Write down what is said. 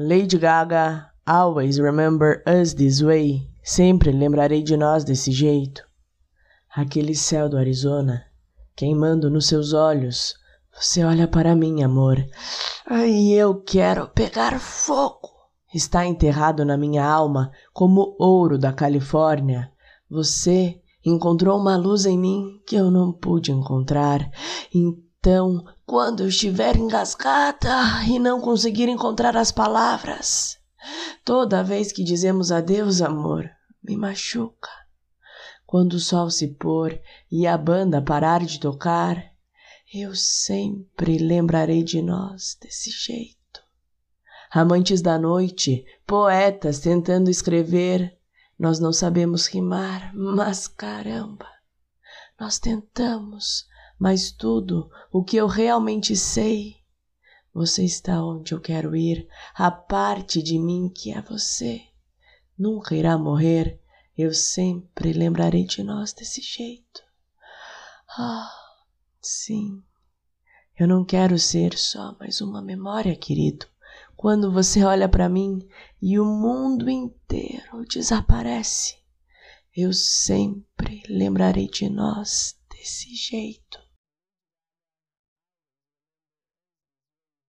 Lady Gaga, always remember us this way. Sempre lembrarei de nós desse jeito. Aquele céu do Arizona, queimando nos seus olhos. Você olha para mim, amor. Ai, eu quero pegar fogo. Está enterrado na minha alma como ouro da Califórnia. Você encontrou uma luz em mim que eu não pude encontrar. Então, quando eu estiver engasgada e não conseguir encontrar as palavras, toda vez que dizemos adeus, amor, me machuca. Quando o sol se pôr e a banda parar de tocar, eu sempre lembrarei de nós desse jeito. Amantes da noite, poetas tentando escrever, nós não sabemos rimar, mas caramba, nós tentamos, mas tudo o que eu realmente sei, você está onde eu quero ir, a parte de mim que é você. Nunca irá morrer, eu sempre lembrarei de nós desse jeito. Ah, sim, eu não quero ser só mais uma memória, querido quando você olha para mim e o mundo inteiro desaparece, eu sempre lembrarei de nós desse jeito.